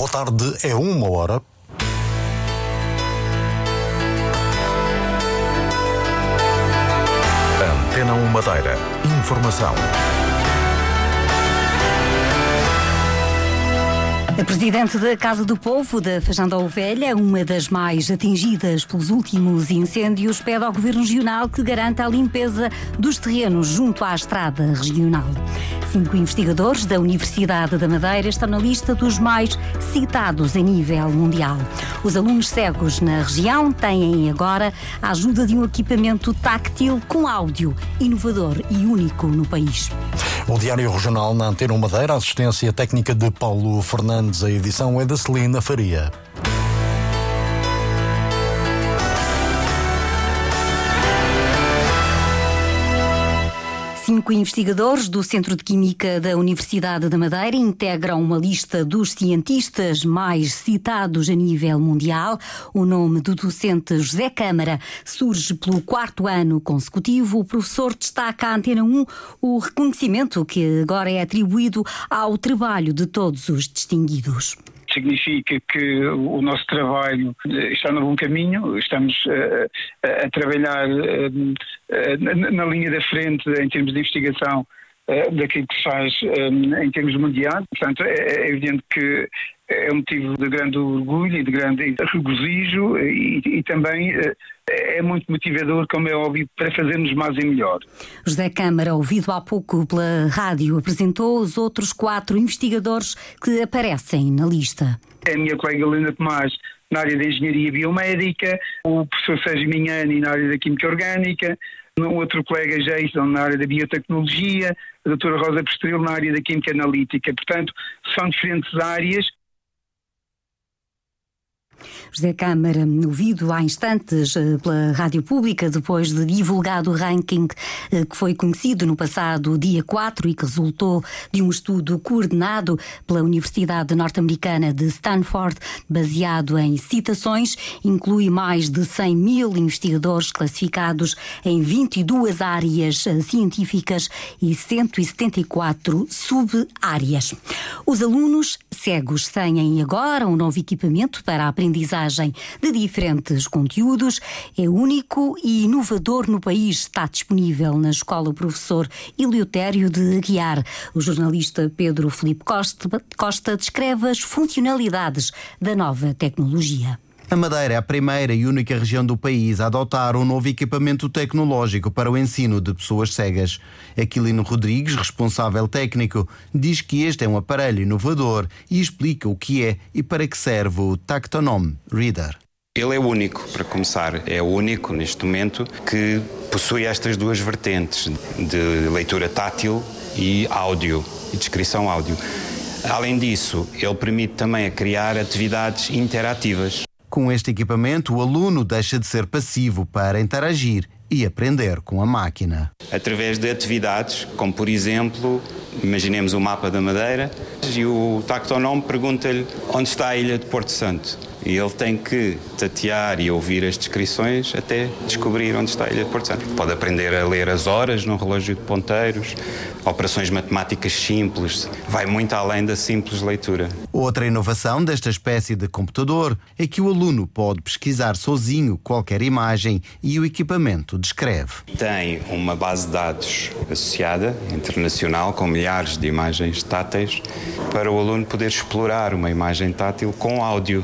Boa tarde, é uma hora. Antena 1 Madeira. Informação. A presidente da Casa do Povo, da Fajanda Ovelha, uma das mais atingidas pelos últimos incêndios, pede ao Governo Regional que garanta a limpeza dos terrenos junto à estrada regional. Cinco investigadores da Universidade da Madeira estão na lista dos mais citados em nível mundial. Os alunos cegos na região têm agora a ajuda de um equipamento táctil com áudio inovador e único no país. O Diário Regional na Antena Madeira, assistência técnica de Paulo Fernandes, a edição é da Celina Faria. Cinco investigadores do Centro de Química da Universidade da Madeira integram uma lista dos cientistas mais citados a nível mundial. O nome do docente José Câmara surge pelo quarto ano consecutivo. O professor destaca à Antena 1 o reconhecimento que agora é atribuído ao trabalho de todos os distinguidos significa que o nosso trabalho está no bom caminho, estamos a, a trabalhar na linha da frente em termos de investigação daquilo que se faz em termos mundiais. Portanto, é, é evidente que é um motivo de grande orgulho e de grande regozijo e, e também é muito motivador, como é óbvio, para fazermos mais e melhor. José Câmara, ouvido há pouco pela rádio, apresentou os outros quatro investigadores que aparecem na lista. É a minha colega Helena Tomás, na área da Engenharia Biomédica, o professor Sérgio Minhani, na área da Química Orgânica, um outro colega Jason, na área da Biotecnologia, a doutora Rosa Posterior, na área da Química Analítica. Portanto, são diferentes áreas José Câmara, ouvido há instantes eh, pela Rádio Pública, depois de divulgado o ranking eh, que foi conhecido no passado dia 4 e que resultou de um estudo coordenado pela Universidade Norte-Americana de Stanford, baseado em citações, inclui mais de 100 mil investigadores classificados em 22 áreas eh, científicas e 174 sub-áreas. Os alunos cegos têm agora um novo equipamento para a aprendizagem de diferentes conteúdos. É único e inovador no país. Está disponível na Escola Professor Iliotério de Aguiar. O jornalista Pedro Felipe Costa, Costa descreve as funcionalidades da nova tecnologia. A Madeira é a primeira e única região do país a adotar um novo equipamento tecnológico para o ensino de pessoas cegas. Aquilino Rodrigues, responsável técnico, diz que este é um aparelho inovador e explica o que é e para que serve o Tactonome Reader. Ele é único, para começar, é o único neste momento que possui estas duas vertentes de leitura tátil e áudio, e descrição áudio. Além disso, ele permite também a criar atividades interativas. Com este equipamento, o aluno deixa de ser passivo para interagir e aprender com a máquina. Através de atividades, como por exemplo, imaginemos o mapa da Madeira e o tactonome pergunta-lhe onde está a ilha de Porto Santo. E ele tem que tatear e ouvir as descrições até descobrir onde está a ilha de Porto Santo. Pode aprender a ler as horas num relógio de ponteiros, operações matemáticas simples, vai muito além da simples leitura. Outra inovação desta espécie de computador é que o aluno pode pesquisar sozinho qualquer imagem e o equipamento descreve. Tem uma base de dados associada, internacional, com milhares de imagens táteis, para o aluno poder explorar uma imagem tátil com áudio.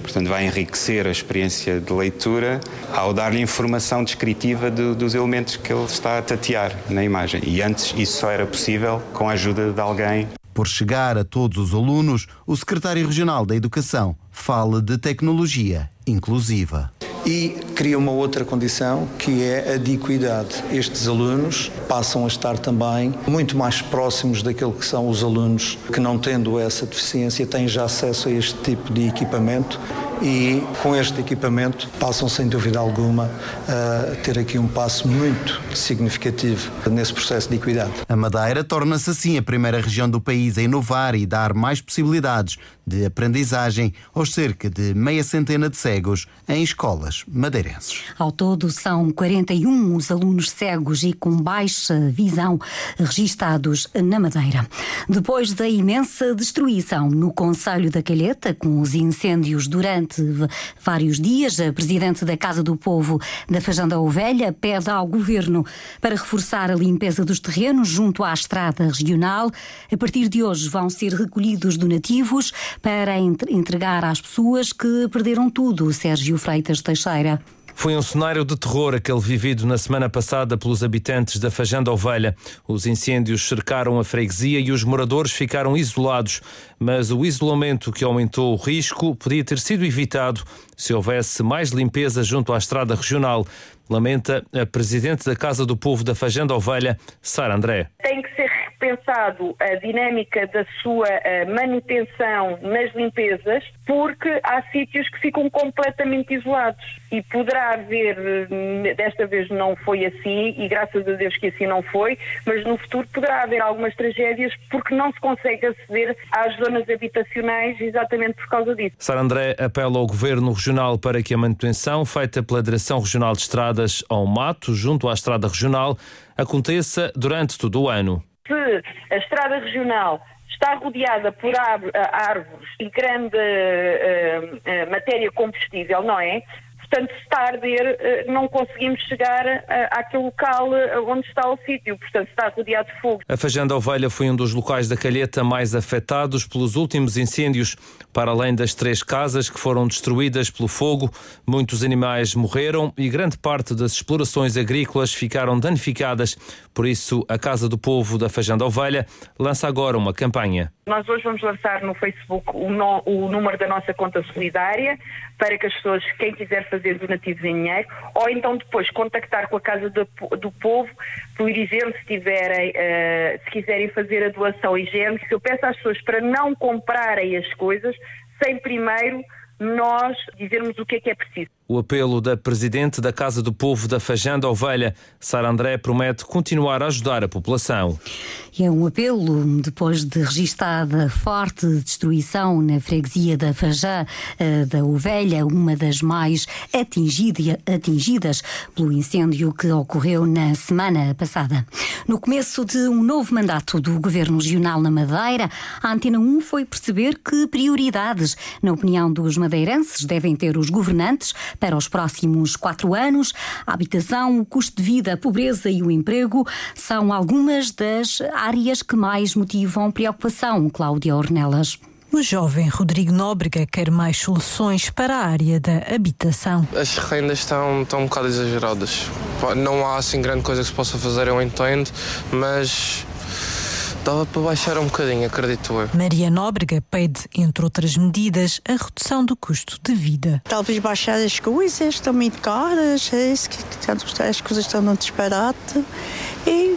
Portanto, vai enriquecer a experiência de leitura ao dar-lhe informação descritiva de, dos elementos que ele está a tatear na imagem. E antes isso só era possível com a ajuda de alguém. Por chegar a todos os alunos, o secretário regional da Educação fala de tecnologia inclusiva e cria uma outra condição que é a diquidade. Estes alunos passam a estar também muito mais próximos daquilo que são os alunos que não tendo essa deficiência têm já acesso a este tipo de equipamento e com este equipamento passam sem dúvida alguma a ter aqui um passo muito significativo nesse processo de equidade. A Madeira torna-se assim a primeira região do país a inovar e dar mais possibilidades de aprendizagem aos cerca de meia centena de cegos em escolas madeirenses. Ao todo, são 41 os alunos cegos e com baixa visão registados na Madeira. Depois da imensa destruição no Conselho da Calheta, com os incêndios durante vários dias, a Presidente da Casa do Povo da Fajanda Ovelha pede ao Governo para reforçar a limpeza dos terrenos junto à estrada regional. A partir de hoje vão ser recolhidos donativos para entregar às pessoas que perderam tudo, Sérgio Freitas Teixeira. Foi um cenário de terror aquele vivido na semana passada pelos habitantes da Fajanda Ovelha. Os incêndios cercaram a freguesia e os moradores ficaram isolados. Mas o isolamento que aumentou o risco podia ter sido evitado se houvesse mais limpeza junto à estrada regional. Lamenta a presidente da Casa do Povo da Fajanda Ovelha, Sara André. Tem que ser repensado a dinâmica da sua eh, manutenção nas limpezas, porque há sítios que ficam completamente isolados e poderá haver, eh, desta vez não foi assim e graças a Deus que assim não foi, mas no futuro poderá haver algumas tragédias porque não se consegue aceder às zonas habitacionais exatamente por causa disso. Sara André apela ao Governo Regional para que a manutenção feita pela Direção Regional de Estradas ao Mato, junto à Estrada Regional, aconteça durante todo o ano se a estrada regional está rodeada por árvores e grande uh, uh, matéria combustível, não é? Portanto, se está a arder, eh, não conseguimos chegar eh, àquele local eh, onde está o sítio, portanto, está rodeado de fogo. A Fajanda Ovelha foi um dos locais da Calheta mais afetados pelos últimos incêndios. Para além das três casas que foram destruídas pelo fogo, muitos animais morreram e grande parte das explorações agrícolas ficaram danificadas. Por isso, a Casa do Povo da Fajanda Ovelha lança agora uma campanha. Nós hoje vamos lançar no Facebook o, no, o número da nossa conta solidária para que as pessoas, quem quiser fazer donativos em dinheiro, ou então depois contactar com a Casa do, do Povo, por exemplo, se, tiverem, uh, se quiserem fazer a doação higiênica, eu peço às pessoas para não comprarem as coisas sem primeiro nós dizermos o que é que é preciso. O apelo da Presidente da Casa do Povo da Fajanda Ovelha, Sara André, promete continuar a ajudar a população. É um apelo, depois de registada forte destruição na freguesia da Fajã eh, da Ovelha, uma das mais atingida, atingidas pelo incêndio que ocorreu na semana passada. No começo de um novo mandato do Governo Regional na Madeira, a Antena 1 foi perceber que prioridades, na opinião dos madeirenses, devem ter os governantes para os próximos quatro anos. A habitação, o custo de vida, a pobreza e o emprego são algumas das áreas que mais motivam preocupação, Cláudia Ornelas. O jovem Rodrigo Nóbrega quer mais soluções para a área da habitação. As rendas estão, estão um bocado exageradas. Não há assim grande coisa que se possa fazer, eu entendo, mas Dava para baixar um bocadinho, acredito eu. Maria Nóbrega pede, entre outras medidas, a redução do custo de vida. Talvez baixar as coisas, estão muito caras, é isso, que as coisas estão no disparate. E,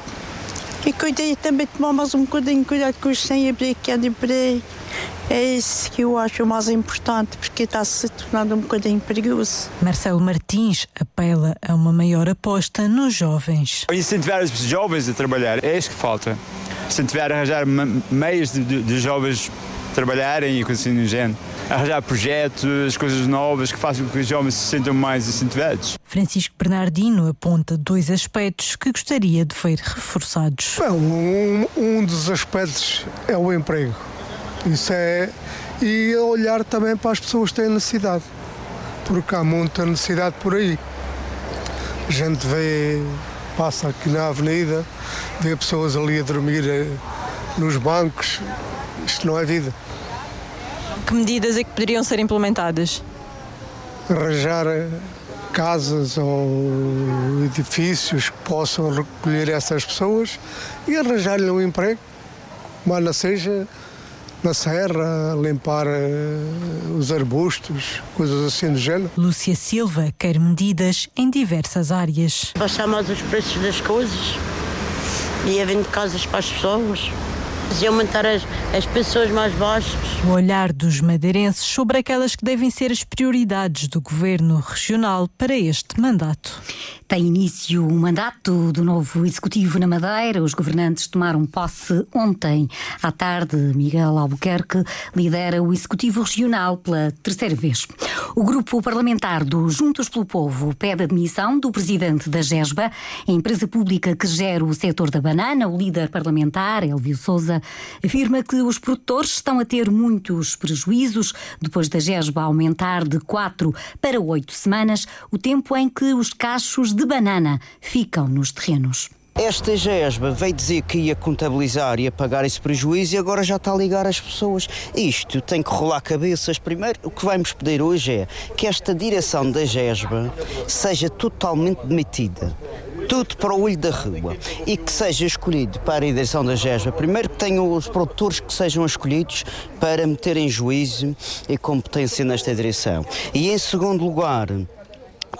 e cuidei também tomar mais um bocadinho de cuidado com os sem-abrigo que andam por aí. É isso que eu acho mais importante, porque está se tornando um bocadinho perigoso. Marcelo Martins apela a uma maior aposta nos jovens. Incentivar os jovens a trabalhar, é isso que falta se tiver a arranjar meios de, de, de jovens trabalharem e coisas assim do género. Arranjar projetos, coisas novas que façam com que os jovens se sintam mais incentivados. Francisco Bernardino aponta dois aspectos que gostaria de ver reforçados. Bom, um, um dos aspectos é o emprego. Isso é. E olhar também para as pessoas que têm necessidade. Porque há muita necessidade por aí. A gente vê passa aqui na avenida, vê pessoas ali a dormir eh, nos bancos. Isto não é vida. Que medidas é que poderiam ser implementadas? Arranjar eh, casas ou edifícios que possam recolher essas pessoas e arranjar-lhe um emprego, mas seja na serra, limpar uh, os arbustos, coisas assim do género. Lúcia Silva quer medidas em diversas áreas. Baixar mais os preços das coisas e havendo casas para as pessoas. E aumentar as, as pessoas mais baixas. O olhar dos madeirenses sobre aquelas que devem ser as prioridades do governo regional para este mandato. Tem início o mandato do novo executivo na Madeira. Os governantes tomaram posse ontem à tarde. Miguel Albuquerque lidera o executivo regional pela terceira vez. O grupo parlamentar do Juntos pelo Povo pede a demissão do presidente da GESBA, a empresa pública que gera o setor da banana. O líder parlamentar, Elvio Souza, afirma que os produtores estão a ter muitos prejuízos depois da GESBA aumentar de quatro para oito semanas o tempo em que os cachos de banana ficam nos terrenos. Esta GESBA veio dizer que ia contabilizar e pagar esse prejuízo e agora já está a ligar as pessoas. Isto tem que rolar cabeças. Primeiro, o que vamos pedir hoje é que esta direção da GESBA seja totalmente demitida tudo para o olho da rua e que seja escolhido para a direção da GESBA. Primeiro que tenham os produtores que sejam escolhidos para meterem juízo e competência nesta direção. E em segundo lugar,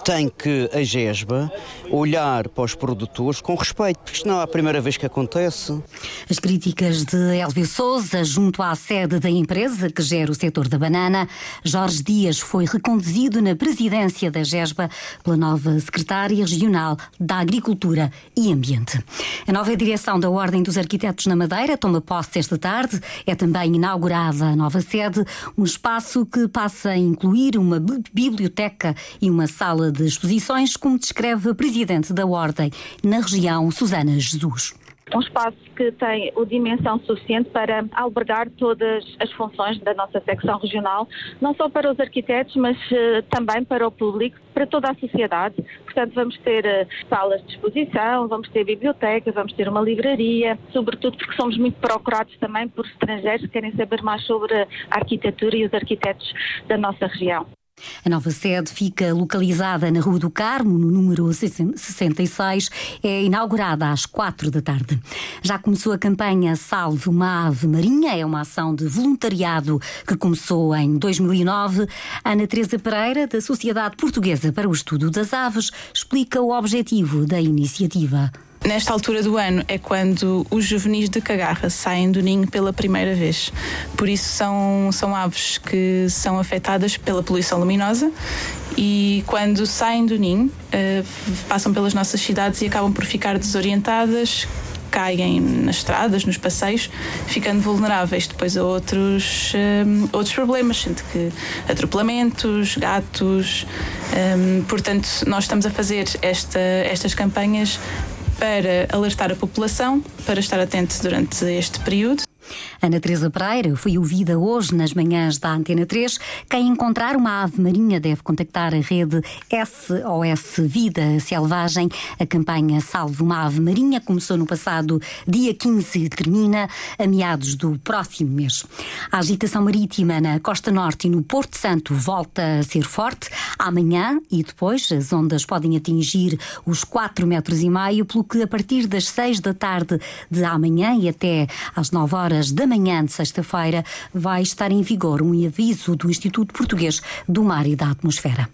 tem que a GESBA olhar para os produtores com respeito, porque isto não é a primeira vez que acontece. As críticas de Elvio Souza junto à sede da empresa que gera o setor da banana, Jorge Dias foi reconduzido na presidência da GESBA pela nova secretária regional da Agricultura e Ambiente. A nova direção da Ordem dos Arquitetos na Madeira toma posse esta tarde. É também inaugurada a nova sede, um espaço que passa a incluir uma biblioteca e uma sala de exposições, como descreve a presidente da Ordem na região, Susana Jesus um espaço que tem a dimensão suficiente para albergar todas as funções da nossa secção regional, não só para os arquitetos, mas uh, também para o público, para toda a sociedade. Portanto, vamos ter uh, salas de exposição, vamos ter biblioteca, vamos ter uma livraria, sobretudo porque somos muito procurados também por estrangeiros que querem saber mais sobre a arquitetura e os arquitetos da nossa região. A nova sede fica localizada na Rua do Carmo, no número 66. É inaugurada às quatro da tarde. Já começou a campanha Salve uma Ave Marinha. É uma ação de voluntariado que começou em 2009. Ana Teresa Pereira, da Sociedade Portuguesa para o Estudo das Aves, explica o objetivo da iniciativa. Nesta altura do ano é quando os juvenis de cagarra saem do ninho pela primeira vez. Por isso são, são aves que são afetadas pela poluição luminosa e quando saem do ninho uh, passam pelas nossas cidades e acabam por ficar desorientadas, caem nas estradas, nos passeios, ficando vulneráveis depois a outros, eh, outros problemas, sendo que atropelamentos, gatos. Um, portanto, nós estamos a fazer esta, estas campanhas para alertar a população, para estar atento durante este período. Ana Teresa Pereira foi ouvida hoje nas manhãs da Antena 3. Quem encontrar uma ave marinha deve contactar a rede SOS Vida Selvagem. A campanha Salve uma Ave Marinha começou no passado dia 15 e termina a meados do próximo mês. A agitação marítima na costa norte e no Porto Santo volta a ser forte. Amanhã e depois as ondas podem atingir os 4 metros e meio, pelo que a partir das 6 da tarde de amanhã e até às 9 horas da manhã de sexta-feira vai estar em vigor um aviso do Instituto Português do Mar e da Atmosfera.